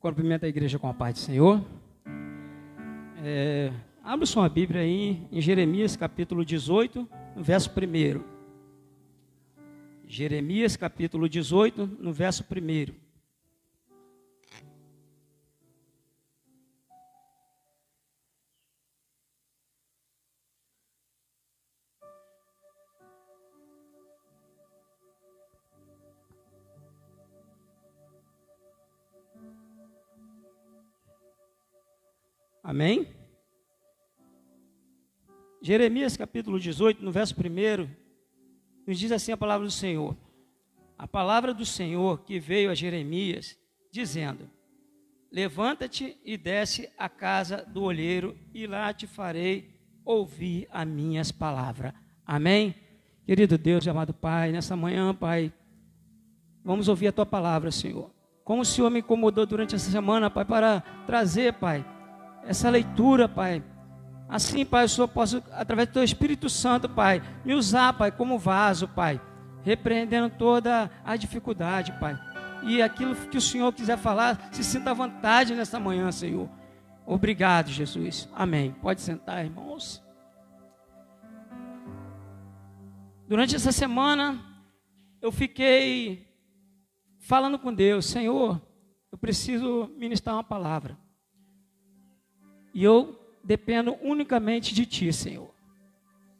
Cumprimento a igreja com a paz do Senhor. É, abra sua Bíblia aí em Jeremias capítulo 18, no verso 1. Jeremias capítulo 18, no verso 1. Amém? Jeremias capítulo 18, no verso 1, nos diz assim a palavra do Senhor. A palavra do Senhor que veio a Jeremias, dizendo: Levanta-te e desce à casa do olheiro, e lá te farei ouvir as minhas palavras. Amém? Querido Deus, amado Pai, nessa manhã, Pai, vamos ouvir a tua palavra, Senhor. Como o Senhor me incomodou durante essa semana, Pai, para trazer, Pai, essa leitura, Pai. Assim, Pai, o Senhor possa, através do Teu Espírito Santo, Pai, me usar, Pai, como vaso, Pai, repreendendo toda a dificuldade, Pai. E aquilo que o Senhor quiser falar, se sinta à vontade nessa manhã, Senhor. Obrigado, Jesus. Amém. Pode sentar, irmãos. Durante essa semana, eu fiquei falando com Deus, Senhor, eu preciso ministrar uma palavra. E eu dependo unicamente de Ti, Senhor.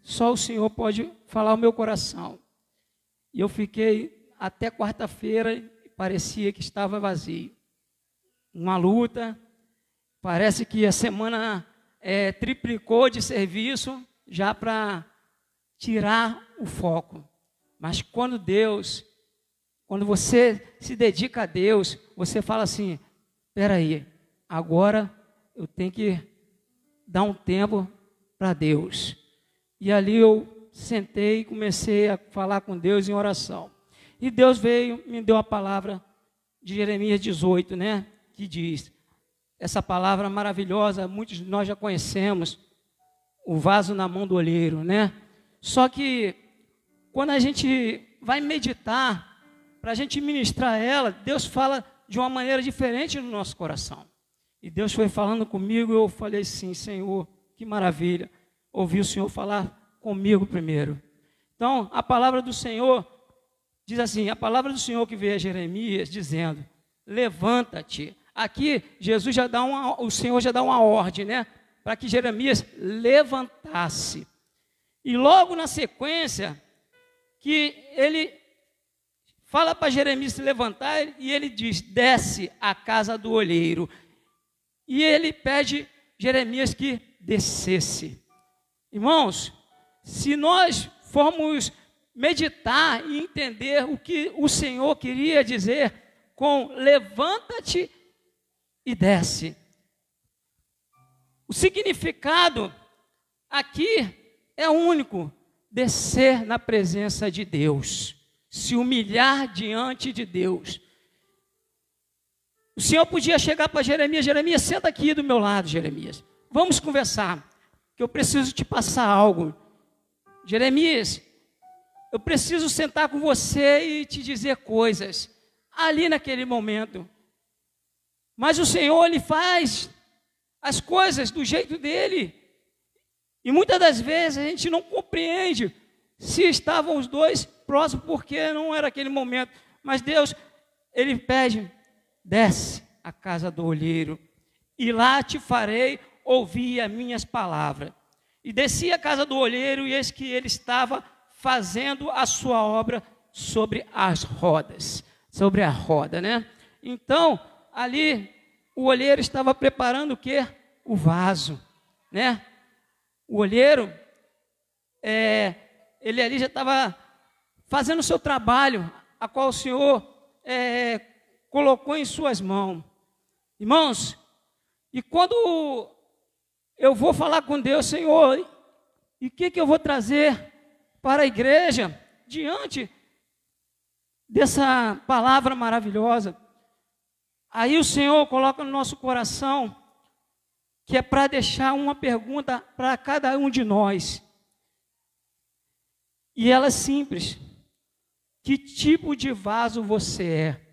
Só o Senhor pode falar o meu coração. E eu fiquei até quarta-feira e parecia que estava vazio. Uma luta. Parece que a semana é, triplicou de serviço já para tirar o foco. Mas quando Deus, quando você se dedica a Deus, você fala assim: espera aí, agora eu tenho que dar um tempo para Deus. E ali eu sentei e comecei a falar com Deus em oração. E Deus veio, me deu a palavra de Jeremias 18, né? Que diz: essa palavra maravilhosa, muitos de nós já conhecemos, o vaso na mão do olheiro, né? Só que quando a gente vai meditar, para a gente ministrar ela, Deus fala de uma maneira diferente no nosso coração. E Deus foi falando comigo, eu falei assim, Senhor, que maravilha. Ouvi o Senhor falar comigo primeiro. Então, a palavra do Senhor diz assim: a palavra do Senhor que veio a Jeremias dizendo: levanta-te. Aqui, Jesus já dá uma, o Senhor já dá uma ordem, né? Para que Jeremias levantasse. E logo na sequência, que ele fala para Jeremias se levantar e ele diz: desce à casa do olheiro. E ele pede Jeremias que descesse. Irmãos, se nós formos meditar e entender o que o Senhor queria dizer com levanta-te e desce. O significado aqui é único: descer na presença de Deus, se humilhar diante de Deus. O Senhor podia chegar para Jeremias, Jeremias, senta aqui do meu lado, Jeremias. Vamos conversar, que eu preciso te passar algo. Jeremias, eu preciso sentar com você e te dizer coisas ali naquele momento. Mas o Senhor ele faz as coisas do jeito dele. E muitas das vezes a gente não compreende se estavam os dois próximos porque não era aquele momento. Mas Deus, ele pede, desce à casa do olheiro, e lá te farei ouvir as minhas palavras. E desci à casa do olheiro, e eis que ele estava fazendo a sua obra sobre as rodas, sobre a roda, né? Então, ali o olheiro estava preparando o que? O vaso, né? O olheiro, é, ele ali já estava fazendo o seu trabalho, a qual o Senhor é, colocou em suas mãos. Irmãos, e quando eu vou falar com Deus, Senhor, e o que, que eu vou trazer para a igreja diante dessa palavra maravilhosa? Aí o Senhor coloca no nosso coração que é para deixar uma pergunta para cada um de nós. E ela é simples: que tipo de vaso você é?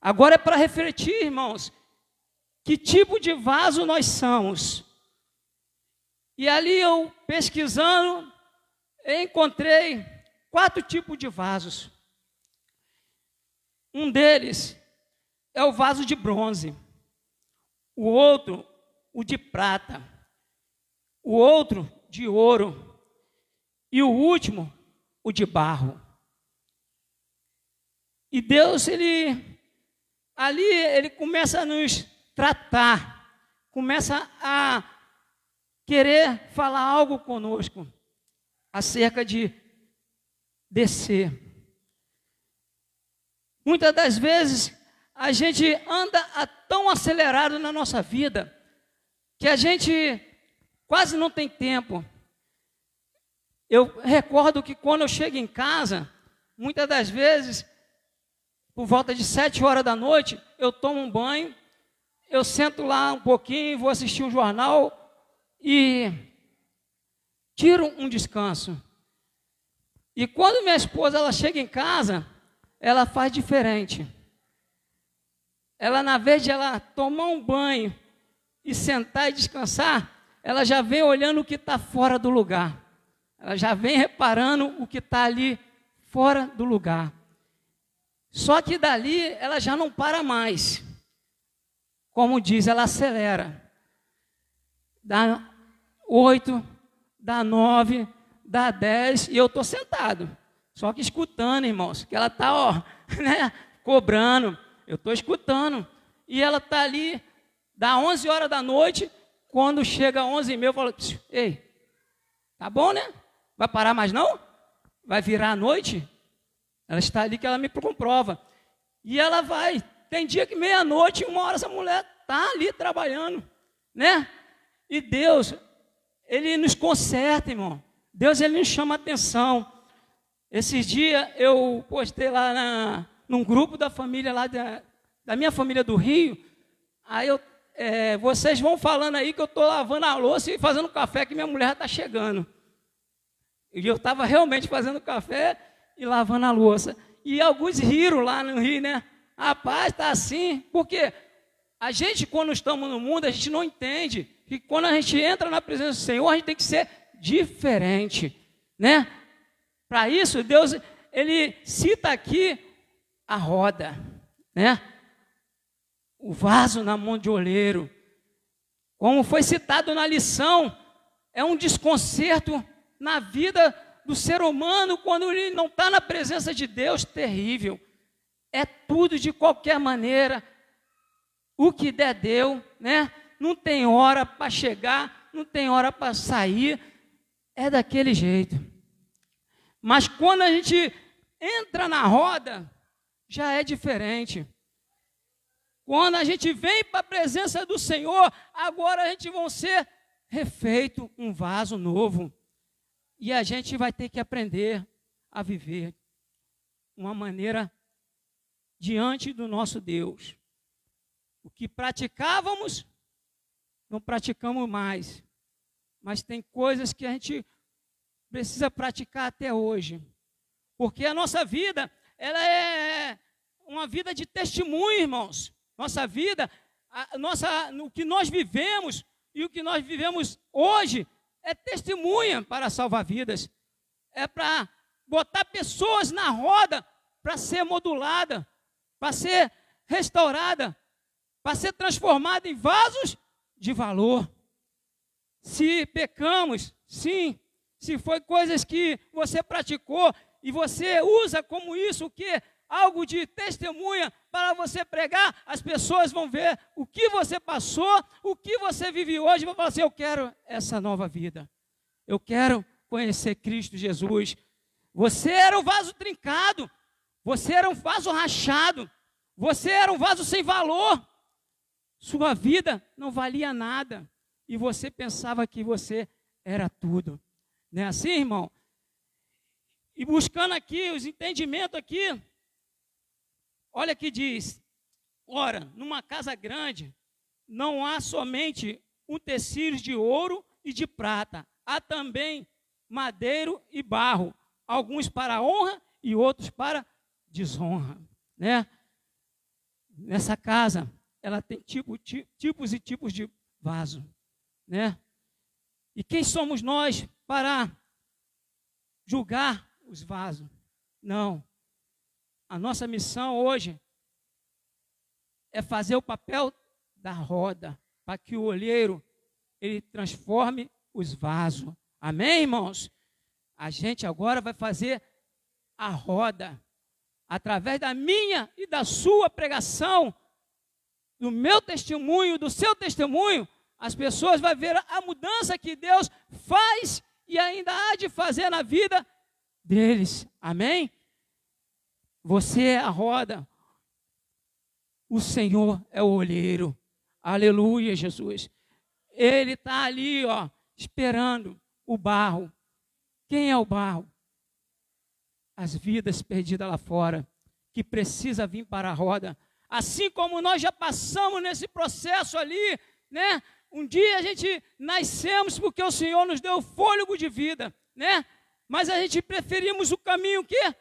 Agora é para refletir, irmãos, que tipo de vaso nós somos. E ali eu pesquisando, encontrei quatro tipos de vasos. Um deles é o vaso de bronze, o outro, o de prata, o outro, de ouro, e o último, o de barro. E Deus, ele, ali, ele começa a nos tratar, começa a querer falar algo conosco acerca de descer. Muitas das vezes a gente anda tão acelerado na nossa vida que a gente quase não tem tempo. Eu recordo que quando eu chego em casa, muitas das vezes, por volta de sete horas da noite, eu tomo um banho, eu sento lá um pouquinho, vou assistir um jornal e tiro um descanso. E quando minha esposa ela chega em casa, ela faz diferente. Ela, na vez de ela tomar um banho e sentar e descansar, ela já vem olhando o que está fora do lugar. Ela já vem reparando o que está ali fora do lugar. Só que dali ela já não para mais. Como diz, ela acelera. Dá oito, dá nove, dá 10 e eu estou sentado. Só que escutando, irmãos, que ela está, ó, né, cobrando. Eu estou escutando. E ela está ali, dá 11 horas da noite, quando chega 11 e meia, eu falo, ei, tá bom, né? Vai parar mais não? Vai virar a noite? Ela está ali que ela me comprova. E ela vai. Tem dia que meia-noite, uma hora essa mulher está ali trabalhando, né? E Deus, Ele nos conserta, irmão. Deus ele nos chama atenção. Esses dias eu postei lá na, num grupo da família lá da, da minha família do Rio. Aí eu, é, vocês vão falando aí que eu estou lavando a louça e fazendo café que minha mulher está chegando. E eu estava realmente fazendo café e lavando a louça. E alguns riram lá no Rio, né? Rapaz, está assim. Porque a gente, quando estamos no mundo, a gente não entende que quando a gente entra na presença do Senhor, a gente tem que ser diferente, né? Para isso, Deus, ele cita aqui a roda, né? O vaso na mão de oleiro. Como foi citado na lição, é um desconcerto na vida do ser humano quando ele não está na presença de Deus terrível. É tudo de qualquer maneira. O que der, deu, né? Não tem hora para chegar, não tem hora para sair é daquele jeito. Mas quando a gente entra na roda, já é diferente. Quando a gente vem para a presença do Senhor, agora a gente vai ser refeito um vaso novo. E a gente vai ter que aprender a viver uma maneira diante do nosso Deus. O que praticávamos, não praticamos mais mas tem coisas que a gente precisa praticar até hoje. Porque a nossa vida, ela é uma vida de testemunho, irmãos. Nossa vida, a, nossa, o que nós vivemos e o que nós vivemos hoje é testemunha para salvar vidas. É para botar pessoas na roda para ser modulada, para ser restaurada, para ser transformada em vasos de valor. Se pecamos, sim. Se foi coisas que você praticou e você usa como isso o que algo de testemunha para você pregar, as pessoas vão ver o que você passou, o que você vive hoje, vão falar assim: eu quero essa nova vida. Eu quero conhecer Cristo Jesus. Você era um vaso trincado, você era um vaso rachado, você era um vaso sem valor. Sua vida não valia nada e você pensava que você era tudo. Não é assim, irmão? E buscando aqui os entendimentos aqui, olha que diz: ora, numa casa grande não há somente utensílios de ouro e de prata, há também madeiro e barro, alguns para honra e outros para desonra, né? nessa casa, ela tem tipo, tipos e tipos de vaso, né? E quem somos nós para julgar os vasos? Não. A nossa missão hoje é fazer o papel da roda, para que o olheiro ele transforme os vasos. Amém, irmãos? A gente agora vai fazer a roda através da minha e da sua pregação, do meu testemunho, do seu testemunho, as pessoas vão ver a mudança que Deus faz e ainda há de fazer na vida deles. Amém? Você é a roda, o Senhor é o olheiro. Aleluia, Jesus. Ele está ali, ó, esperando o barro. Quem é o barro? As vidas perdidas lá fora, que precisa vir para a roda. Assim como nós já passamos nesse processo ali, né? Um dia a gente nascemos porque o Senhor nos deu fôlego de vida, né? Mas a gente preferimos o caminho que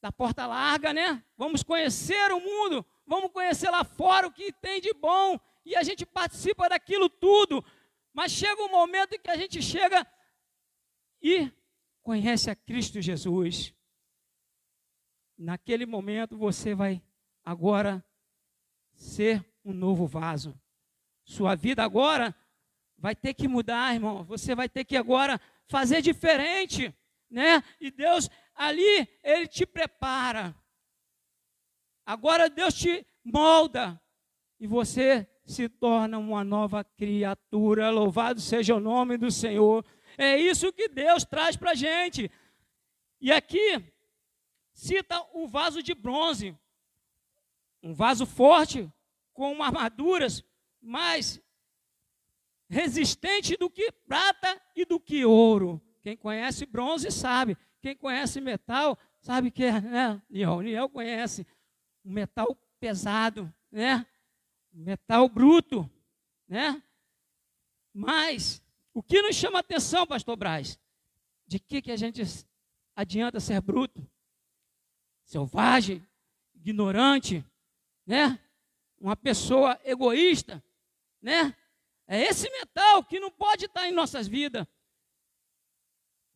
da porta larga, né? Vamos conhecer o mundo, vamos conhecer lá fora o que tem de bom, e a gente participa daquilo tudo. Mas chega um momento em que a gente chega e conhece a Cristo Jesus. Naquele momento você vai agora ser um novo vaso. Sua vida agora vai ter que mudar, irmão. Você vai ter que agora fazer diferente, né? E Deus ali ele te prepara. Agora Deus te molda e você se torna uma nova criatura. Louvado seja o nome do Senhor. É isso que Deus traz para a gente. E aqui cita o vaso de bronze, um vaso forte com armaduras mais resistente do que prata e do que ouro. Quem conhece bronze sabe. Quem conhece metal sabe que é, né? Niel, Niel conhece um metal pesado, né? Metal bruto, né? Mas o que nos chama a atenção, pastor Braz? De que, que a gente adianta ser bruto? Selvagem, ignorante, né? Uma pessoa egoísta, né? É esse metal que não pode estar em nossas vidas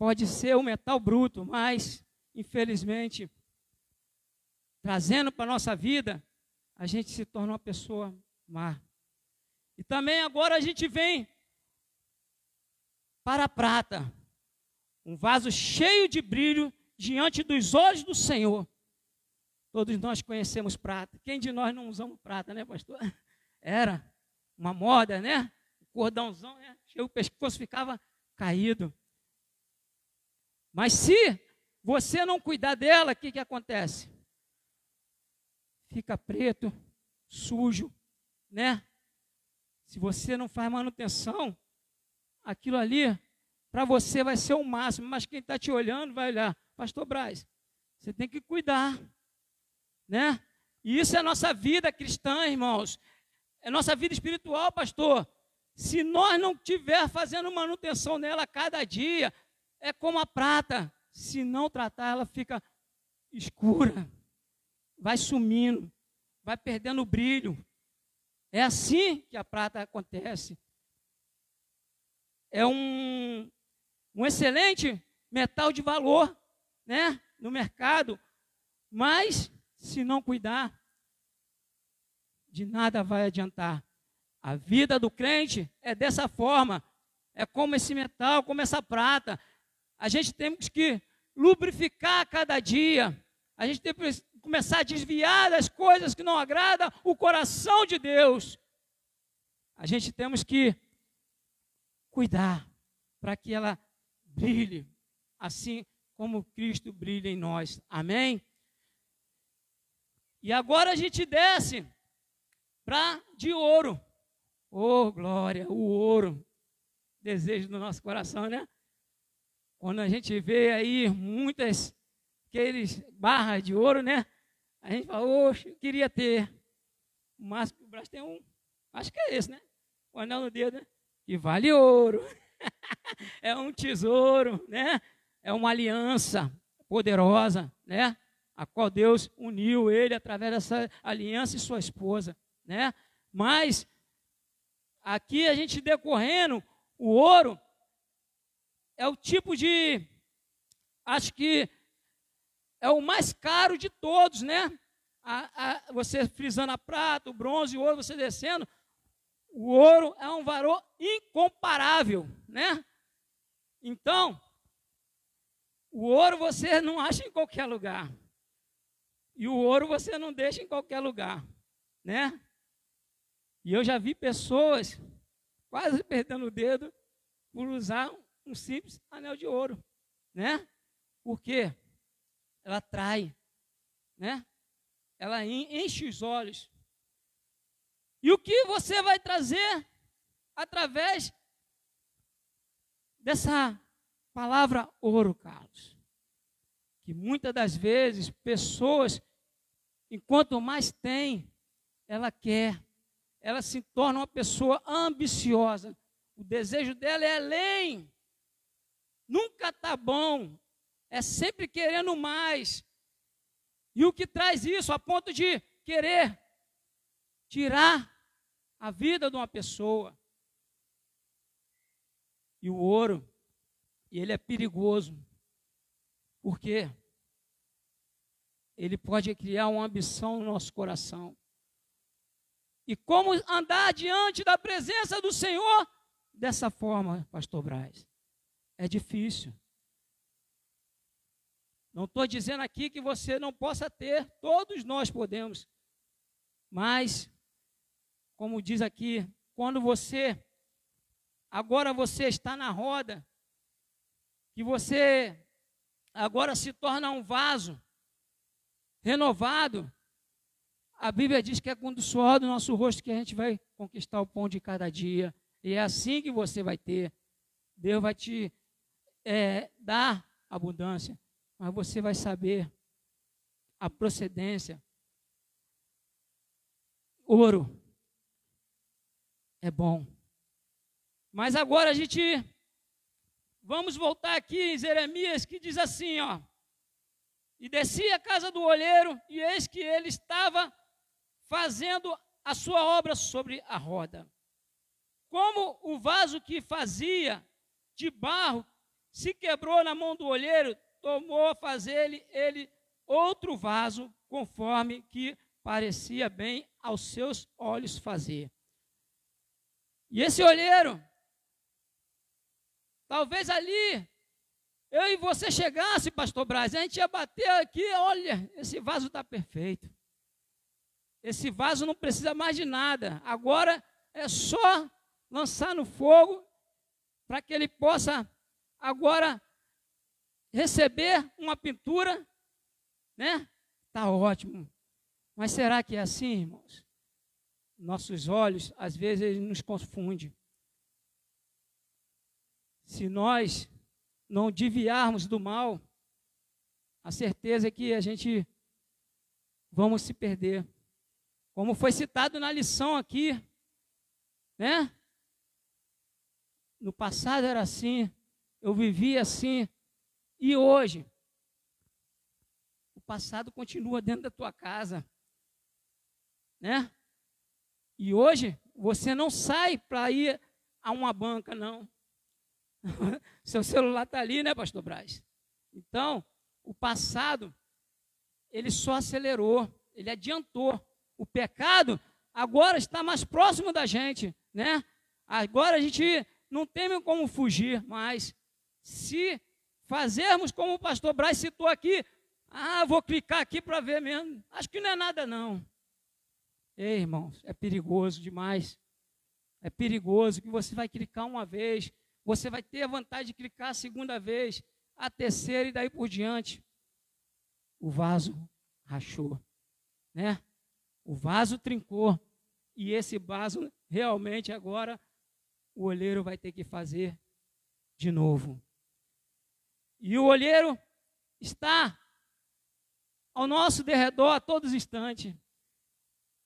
pode ser o metal bruto, mas, infelizmente, trazendo para a nossa vida, a gente se torna uma pessoa má. E também agora a gente vem para a prata, um vaso cheio de brilho diante dos olhos do Senhor. Todos nós conhecemos prata. Quem de nós não usamos prata, né, pastor? Era uma moda, né? O cordãozão, né? O pescoço ficava caído. Mas se você não cuidar dela, o que, que acontece? Fica preto, sujo, né? Se você não faz manutenção, aquilo ali, para você vai ser o máximo, mas quem está te olhando vai olhar, Pastor Braz, você tem que cuidar, né? E isso é nossa vida cristã, irmãos. É nossa vida espiritual, pastor. Se nós não estiver fazendo manutenção nela cada dia, é como a prata. Se não tratar, ela fica escura, vai sumindo, vai perdendo o brilho. É assim que a prata acontece. É um, um excelente metal de valor, né, no mercado, mas se não cuidar, de nada vai adiantar. A vida do crente é dessa forma. É como esse metal, como essa prata a gente tem que lubrificar cada dia. A gente tem que começar a desviar das coisas que não agradam o coração de Deus. A gente temos que cuidar para que ela brilhe, assim como Cristo brilha em nós. Amém? E agora a gente desce para de ouro. Oh, glória, o ouro. Desejo do nosso coração, né? Quando a gente vê aí muitas aqueles barras de ouro, né? A gente fala, oxe, eu queria ter. Que o braço tem um, acho que é esse, né? O anel no dedo, né? Que vale ouro. é um tesouro, né? É uma aliança poderosa, né? a qual Deus uniu ele através dessa aliança e sua esposa, né? Mas aqui a gente decorrendo, o ouro é o tipo de acho que é o mais caro de todos, né? A, a, você frisando a prata, o bronze, o ouro, você descendo, o ouro é um valor incomparável, né? Então, o ouro você não acha em qualquer lugar. E o ouro você não deixa em qualquer lugar, né? E eu já vi pessoas quase perdendo o dedo por usar um simples anel de ouro, né? Por quê? Ela atrai, né? Ela enche os olhos. E o que você vai trazer através dessa palavra ouro, Carlos? Que muitas das vezes pessoas, enquanto mais tem, ela quer, ela se torna uma pessoa ambiciosa. O desejo dela é além. Nunca está bom. É sempre querendo mais. E o que traz isso a ponto de querer tirar a vida de uma pessoa. E o ouro, ele é perigoso. Por quê? Ele pode criar uma ambição no nosso coração. E como andar diante da presença do Senhor dessa forma, pastor Braz? É difícil. Não estou dizendo aqui que você não possa ter, todos nós podemos. Mas como diz aqui, quando você, agora você está na roda, que você agora se torna um vaso renovado, a Bíblia diz que é com o suor do nosso rosto que a gente vai conquistar o pão de cada dia. E é assim que você vai ter. Deus vai te é, dar abundância, mas você vai saber a procedência. Ouro é bom. Mas agora a gente vamos voltar aqui em Jeremias que diz assim, ó: E desci a casa do olheiro, e eis que ele estava fazendo a sua obra sobre a roda. Como o vaso que fazia de barro se quebrou na mão do olheiro, tomou a fazer-lhe ele outro vaso, conforme que parecia bem aos seus olhos fazer. E esse olheiro, talvez ali, eu e você chegasse, pastor Braz, a gente ia bater aqui, olha, esse vaso está perfeito. Esse vaso não precisa mais de nada. Agora é só lançar no fogo para que ele possa agora receber uma pintura, né? Tá ótimo. Mas será que é assim, irmãos? nossos olhos, às vezes, ele nos confunde. Se nós não desviarmos do mal, a certeza é que a gente vamos se perder. Como foi citado na lição aqui, né? No passado era assim, eu vivia assim, e hoje o passado continua dentro da tua casa, né? E hoje você não sai para ir a uma banca, não. Seu celular está ali, né, pastor Braz? Então, o passado, ele só acelerou, ele adiantou. O pecado agora está mais próximo da gente, né? Agora a gente não tem como fugir mais. Se fazermos como o pastor Braz citou aqui, ah, vou clicar aqui para ver mesmo. Acho que não é nada, não. Ei, irmãos, é perigoso demais. É perigoso que você vai clicar uma vez, você vai ter a vontade de clicar a segunda vez, a terceira e daí por diante. O vaso rachou, né? O vaso trincou e esse vaso realmente agora o olheiro vai ter que fazer de novo. E o olheiro está ao nosso derredor a todos os instantes.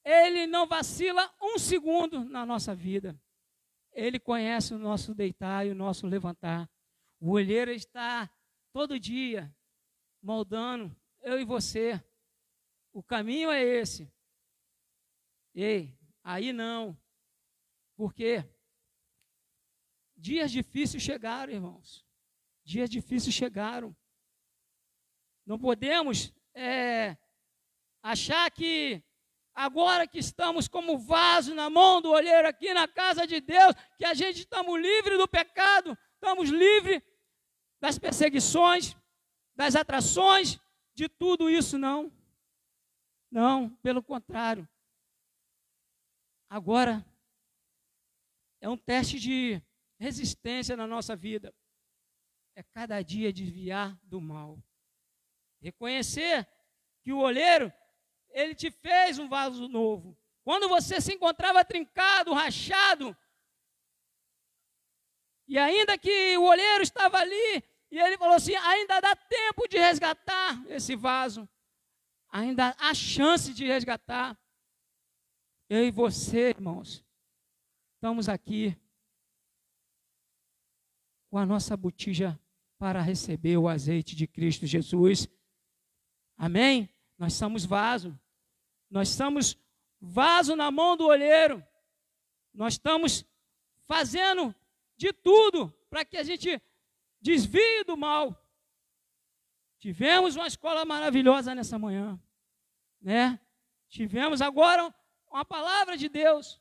Ele não vacila um segundo na nossa vida. Ele conhece o nosso deitar e o nosso levantar. O olheiro está todo dia moldando. eu e você. O caminho é esse. Ei, aí não. Por quê? Dias difíceis chegaram, irmãos. Dias difíceis chegaram. Não podemos é, achar que agora que estamos como vaso na mão do olheiro aqui na casa de Deus, que a gente estamos livres do pecado, estamos livres das perseguições, das atrações, de tudo isso, não. Não, pelo contrário. Agora é um teste de resistência na nossa vida. É cada dia desviar do mal. Reconhecer que o olheiro, ele te fez um vaso novo. Quando você se encontrava trincado, rachado, e ainda que o olheiro estava ali, e ele falou assim: ainda dá tempo de resgatar esse vaso, ainda há chance de resgatar. Eu e você, irmãos, estamos aqui com a nossa botija para receber o azeite de Cristo Jesus. Amém? Nós somos vaso. Nós somos vaso na mão do olheiro. Nós estamos fazendo de tudo para que a gente desvie do mal. Tivemos uma escola maravilhosa nessa manhã, né? Tivemos agora uma palavra de Deus.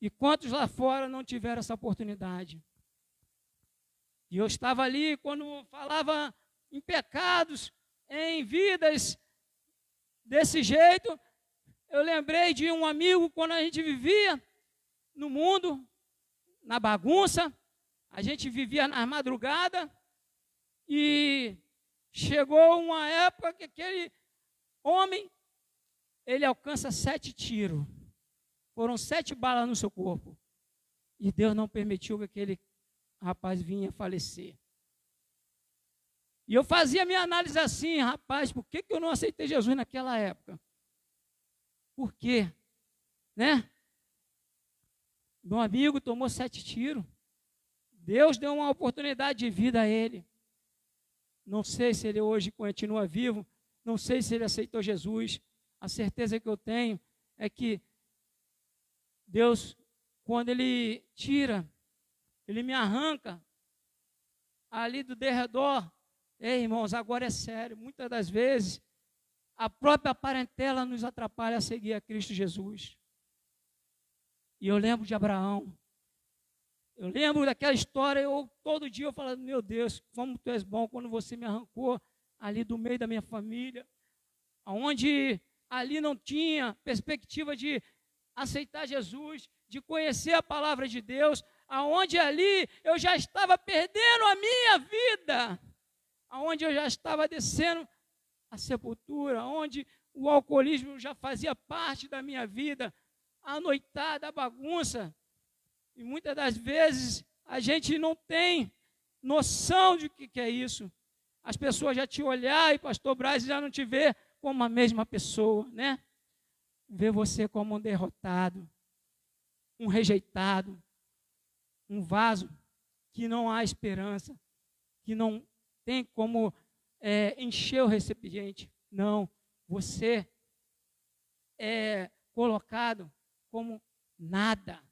E quantos lá fora não tiveram essa oportunidade? E eu estava ali quando falava em pecados, em vidas desse jeito. Eu lembrei de um amigo quando a gente vivia no mundo, na bagunça, a gente vivia na madrugada e chegou uma época que aquele homem ele alcança sete tiros. Foram sete balas no seu corpo. E Deus não permitiu que aquele rapaz vinha falecer. E eu fazia minha análise assim, rapaz, por que, que eu não aceitei Jesus naquela época? Por quê? Né? Meu amigo tomou sete tiros. Deus deu uma oportunidade de vida a ele. Não sei se ele hoje continua vivo, não sei se ele aceitou Jesus. A certeza que eu tenho é que Deus, quando Ele tira, Ele me arranca ali do derredor. Ei, irmãos, agora é sério. Muitas das vezes, a própria parentela nos atrapalha a seguir a Cristo Jesus. E eu lembro de Abraão. Eu lembro daquela história, eu todo dia eu falando, meu Deus, como tu és bom quando você me arrancou ali do meio da minha família, aonde ali não tinha perspectiva de aceitar Jesus, de conhecer a palavra de Deus, aonde ali eu já estava perdendo a minha vida, aonde eu já estava descendo a sepultura, onde o alcoolismo já fazia parte da minha vida, a noitada, a bagunça. E muitas das vezes a gente não tem noção de que, que é isso. As pessoas já te olhar e pastor Braz já não te vê como a mesma pessoa, né? Vê você como um derrotado, um rejeitado, um vaso que não há esperança, que não tem como é, encher o recipiente. Não, você é colocado como nada.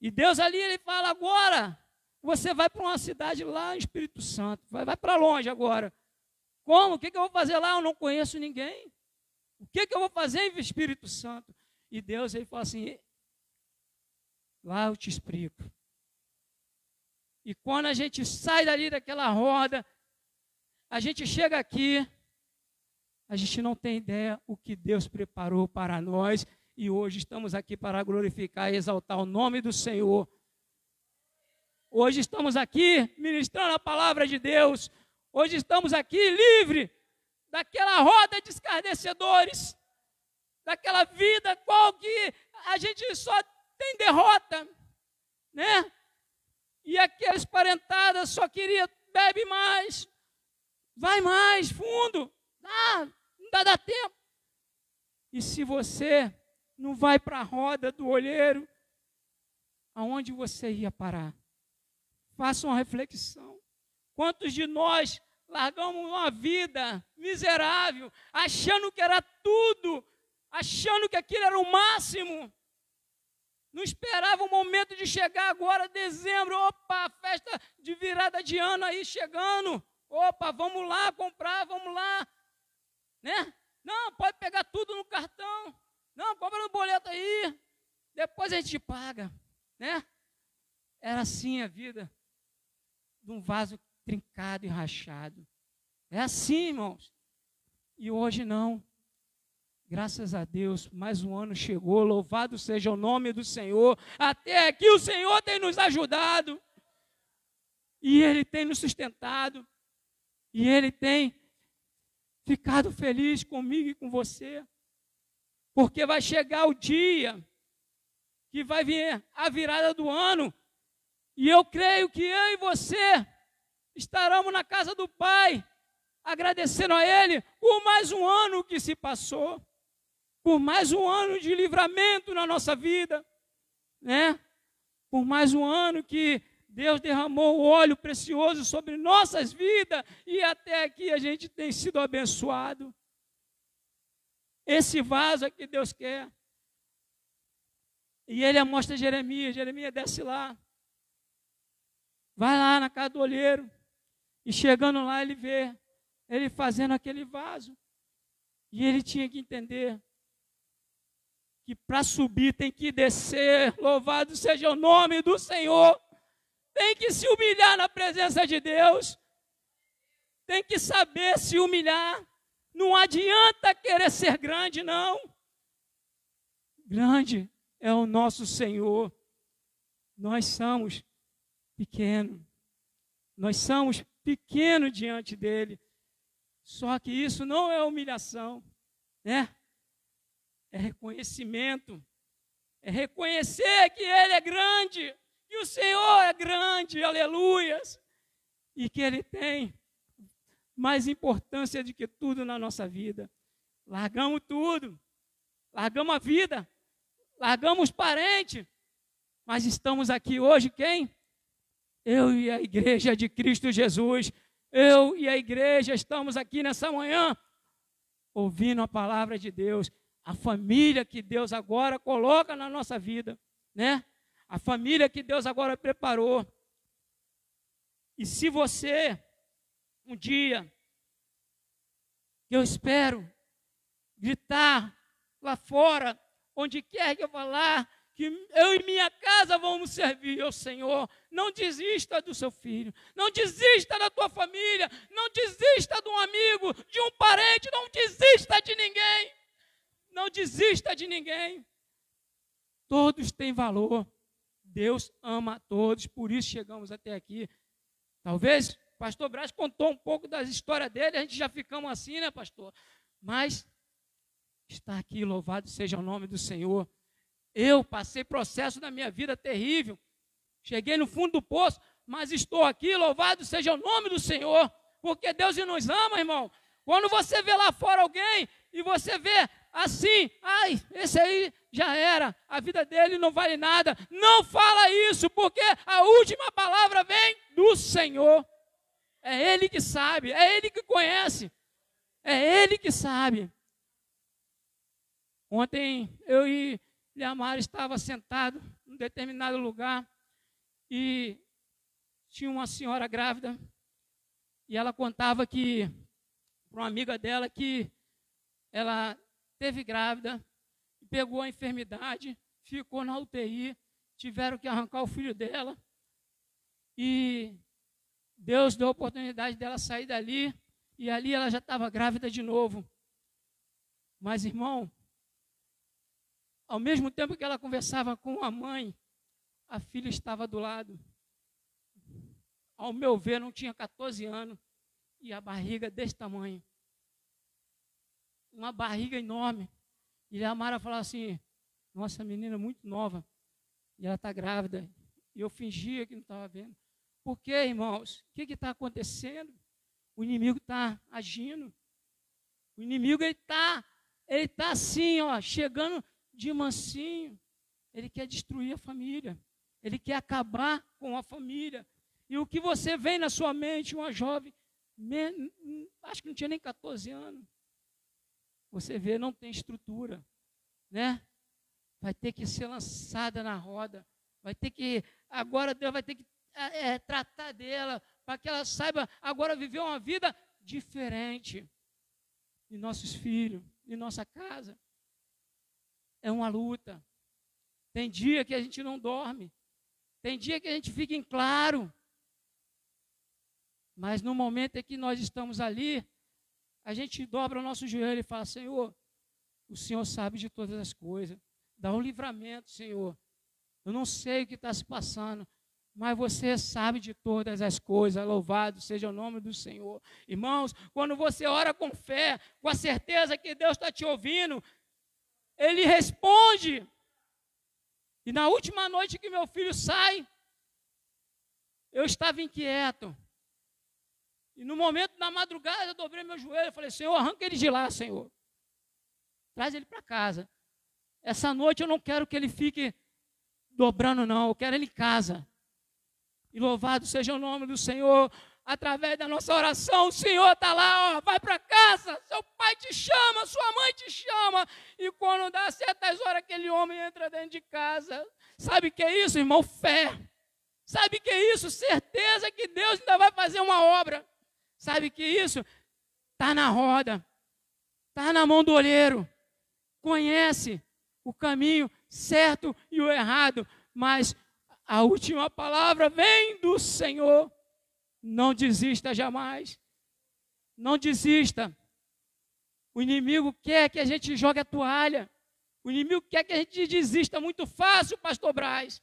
E Deus ali, ele fala agora, você vai para uma cidade lá em Espírito Santo, vai, vai para longe agora. Como? O que, que eu vou fazer lá? Eu não conheço ninguém. O que, que eu vou fazer em Espírito Santo? E Deus ele fala assim: lá eu te explico. E quando a gente sai dali daquela roda, a gente chega aqui, a gente não tem ideia o que Deus preparou para nós e hoje estamos aqui para glorificar e exaltar o nome do Senhor. Hoje estamos aqui ministrando a palavra de Deus. Hoje estamos aqui livre daquela roda de escarnecedores, daquela vida qual que a gente só tem derrota, né? E aqueles parentadas só queria bebe mais, vai mais fundo, ah, não dá, dá tempo. E se você não vai para a roda do olheiro, aonde você ia parar? Faça uma reflexão. Quantos de nós largamos uma vida miserável, achando que era tudo, achando que aquilo era o máximo. Não esperava o momento de chegar agora, dezembro, opa, festa de virada de ano aí chegando. Opa, vamos lá comprar, vamos lá. Né? Não, pode pegar tudo no cartão. Não, compra no boleto aí. Depois a gente paga, né? Era assim a vida de um vaso trincado e rachado. É assim, irmãos. E hoje não. Graças a Deus, mais um ano chegou. Louvado seja o nome do Senhor. Até aqui o Senhor tem nos ajudado. E Ele tem nos sustentado. E Ele tem ficado feliz comigo e com você. Porque vai chegar o dia que vai vir a virada do ano. E eu creio que eu e você estaremos na casa do Pai, agradecendo a Ele por mais um ano que se passou, por mais um ano de livramento na nossa vida, né? Por mais um ano que Deus derramou o óleo precioso sobre nossas vidas e até aqui a gente tem sido abençoado. Esse vaso é que Deus quer. E ele mostra Jeremias, Jeremias desce lá. Vai lá na casa do olheiro. E chegando lá, ele vê ele fazendo aquele vaso. E ele tinha que entender que para subir tem que descer. Louvado seja o nome do Senhor. Tem que se humilhar na presença de Deus. Tem que saber se humilhar. Não adianta querer ser grande, não. Grande é o nosso Senhor. Nós somos pequenos. Nós somos pequeno diante dele. Só que isso não é humilhação, né? É reconhecimento. É reconhecer que ele é grande, que o Senhor é grande, aleluias, e que ele tem mais importância do que tudo na nossa vida. Largamos tudo, largamos a vida, largamos os parentes, mas estamos aqui hoje, quem? Eu e a igreja de Cristo Jesus, eu e a igreja estamos aqui nessa manhã ouvindo a palavra de Deus, a família que Deus agora coloca na nossa vida, né? A família que Deus agora preparou. E se você um dia eu espero gritar lá fora, onde quer que eu falar, que eu e minha casa vamos servir ao Senhor. Não desista do seu filho, não desista da tua família, não desista de um amigo, de um parente, não desista de ninguém. Não desista de ninguém. Todos têm valor. Deus ama a todos, por isso chegamos até aqui. Talvez o pastor Braz contou um pouco da história dele, a gente já ficamos assim, né, pastor? Mas está aqui, louvado seja o nome do Senhor. Eu passei processo na minha vida terrível. Cheguei no fundo do poço, mas estou aqui, louvado seja o nome do Senhor, porque Deus nos ama, irmão. Quando você vê lá fora alguém e você vê assim, ai, esse aí já era, a vida dele não vale nada. Não fala isso, porque a última palavra vem do Senhor. É Ele que sabe, é Ele que conhece, é Ele que sabe. Ontem eu e Leamar estava sentado em um determinado lugar e tinha uma senhora grávida e ela contava que para uma amiga dela que ela teve grávida, pegou a enfermidade, ficou na UTI, tiveram que arrancar o filho dela e Deus deu a oportunidade dela sair dali e ali ela já estava grávida de novo. Mas irmão, ao mesmo tempo que ela conversava com a mãe, a filha estava do lado. Ao meu ver, não tinha 14 anos e a barriga desse tamanho. Uma barriga enorme. E a Mara falava assim: Nossa, menina muito nova. E ela está grávida. E eu fingia que não estava vendo. Por quê, irmãos? O que está acontecendo? O inimigo está agindo. O inimigo ele está, ele está assim, ó, chegando de mansinho. Ele quer destruir a família. Ele quer acabar com a família. E o que você vem na sua mente, uma jovem acho que não tinha nem 14 anos. Você vê, não tem estrutura, né? Vai ter que ser lançada na roda, vai ter que, agora Deus vai ter que é, é tratar dela, para que ela saiba agora viver uma vida diferente. E nossos filhos, em nossa casa. É uma luta. Tem dia que a gente não dorme. Tem dia que a gente fica em claro. Mas no momento em que nós estamos ali, a gente dobra o nosso joelho e fala: Senhor, o Senhor sabe de todas as coisas. Dá um livramento, Senhor. Eu não sei o que está se passando, mas você sabe de todas as coisas. Louvado seja o nome do Senhor. Irmãos, quando você ora com fé, com a certeza que Deus está te ouvindo, Ele responde. E na última noite que meu filho sai, eu estava inquieto. E no momento da madrugada eu dobrei meu joelho e falei: Senhor, arranca ele de lá, Senhor. Traz ele para casa. Essa noite eu não quero que ele fique dobrando, não. Eu quero ele em casa. E louvado seja o nome do Senhor. Através da nossa oração, o Senhor está lá, ó, vai para casa, seu pai te chama, sua mãe te chama. E quando dá certas horas, aquele homem entra dentro de casa. Sabe o que é isso, irmão? Fé. Sabe o que é isso? Certeza que Deus ainda vai fazer uma obra. Sabe que isso? Está na roda, está na mão do olheiro, conhece o caminho certo e o errado, mas a última palavra vem do Senhor. Não desista jamais, não desista. O inimigo quer que a gente jogue a toalha, o inimigo quer que a gente desista muito fácil, pastor Braz.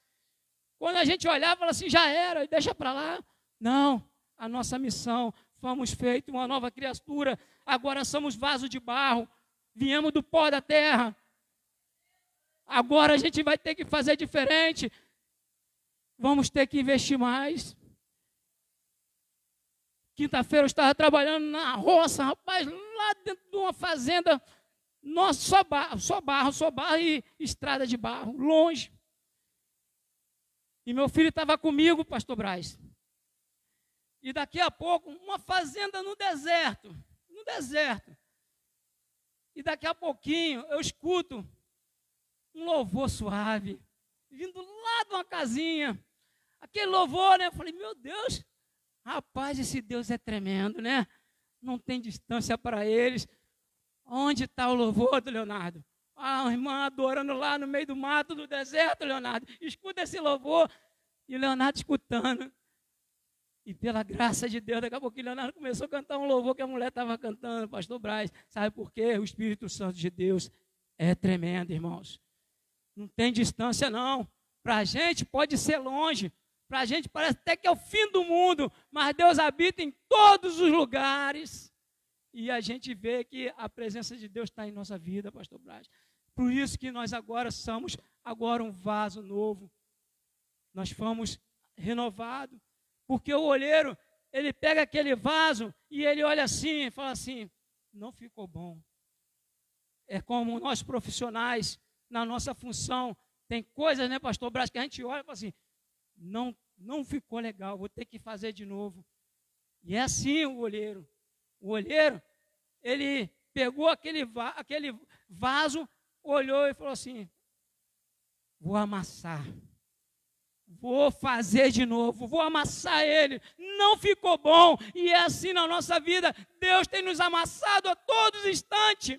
Quando a gente olhar, fala assim, já era, deixa para lá. Não, a nossa missão fomos feitos uma nova criatura, agora somos vaso de barro, viemos do pó da terra. Agora a gente vai ter que fazer diferente. Vamos ter que investir mais. Quinta-feira eu estava trabalhando na roça, rapaz, lá dentro de uma fazenda. Nossa, só barro, só barro, só barro e estrada de barro, longe. E meu filho estava comigo, pastor Braz. E daqui a pouco, uma fazenda no deserto. No deserto. E daqui a pouquinho eu escuto um louvor suave, vindo lá de uma casinha. Aquele louvor, né? Eu falei, meu Deus, rapaz, esse Deus é tremendo, né? Não tem distância para eles. Onde está o louvor do Leonardo? Ah, a irmã adorando lá no meio do mato, do deserto, Leonardo. Escuta esse louvor. E Leonardo escutando. E pela graça de Deus, daqui a pouco Leonardo começou a cantar um louvor que a mulher estava cantando, pastor Braz. Sabe por quê? O Espírito Santo de Deus é tremendo, irmãos. Não tem distância, não. Para a gente pode ser longe. Para a gente parece até que é o fim do mundo. Mas Deus habita em todos os lugares. E a gente vê que a presença de Deus está em nossa vida, pastor Braz. Por isso que nós agora somos agora um vaso novo. Nós fomos renovados. Porque o olheiro, ele pega aquele vaso e ele olha assim e fala assim: não ficou bom. É como nós profissionais, na nossa função, tem coisas, né, pastor Brás, que a gente olha e fala assim: não, não ficou legal, vou ter que fazer de novo. E é assim o olheiro. O olheiro, ele pegou aquele, va aquele vaso, olhou e falou assim: vou amassar vou fazer de novo, vou amassar ele. Não ficou bom. E é assim na nossa vida. Deus tem nos amassado a todos instantes.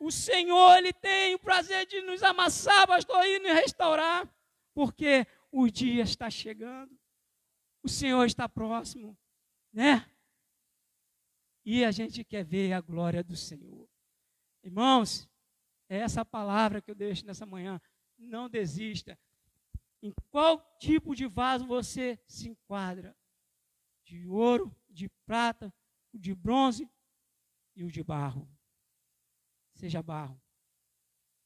O Senhor, Ele tem o prazer de nos amassar, pastor, e nos restaurar. Porque o dia está chegando. O Senhor está próximo, né? E a gente quer ver a glória do Senhor. Irmãos, é essa palavra que eu deixo nessa manhã. Não desista em qual tipo de vaso você se enquadra: de ouro, de prata, de bronze e o de barro. Seja barro.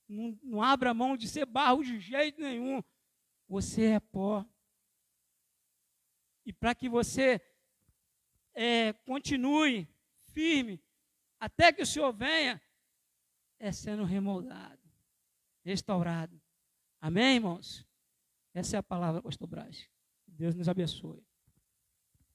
Não, não abra mão de ser barro de jeito nenhum. Você é pó. E para que você é, continue firme, até que o Senhor venha, é sendo remoldado, restaurado. Amém, irmãos? Essa é a palavra, pastor Braz. Deus nos abençoe.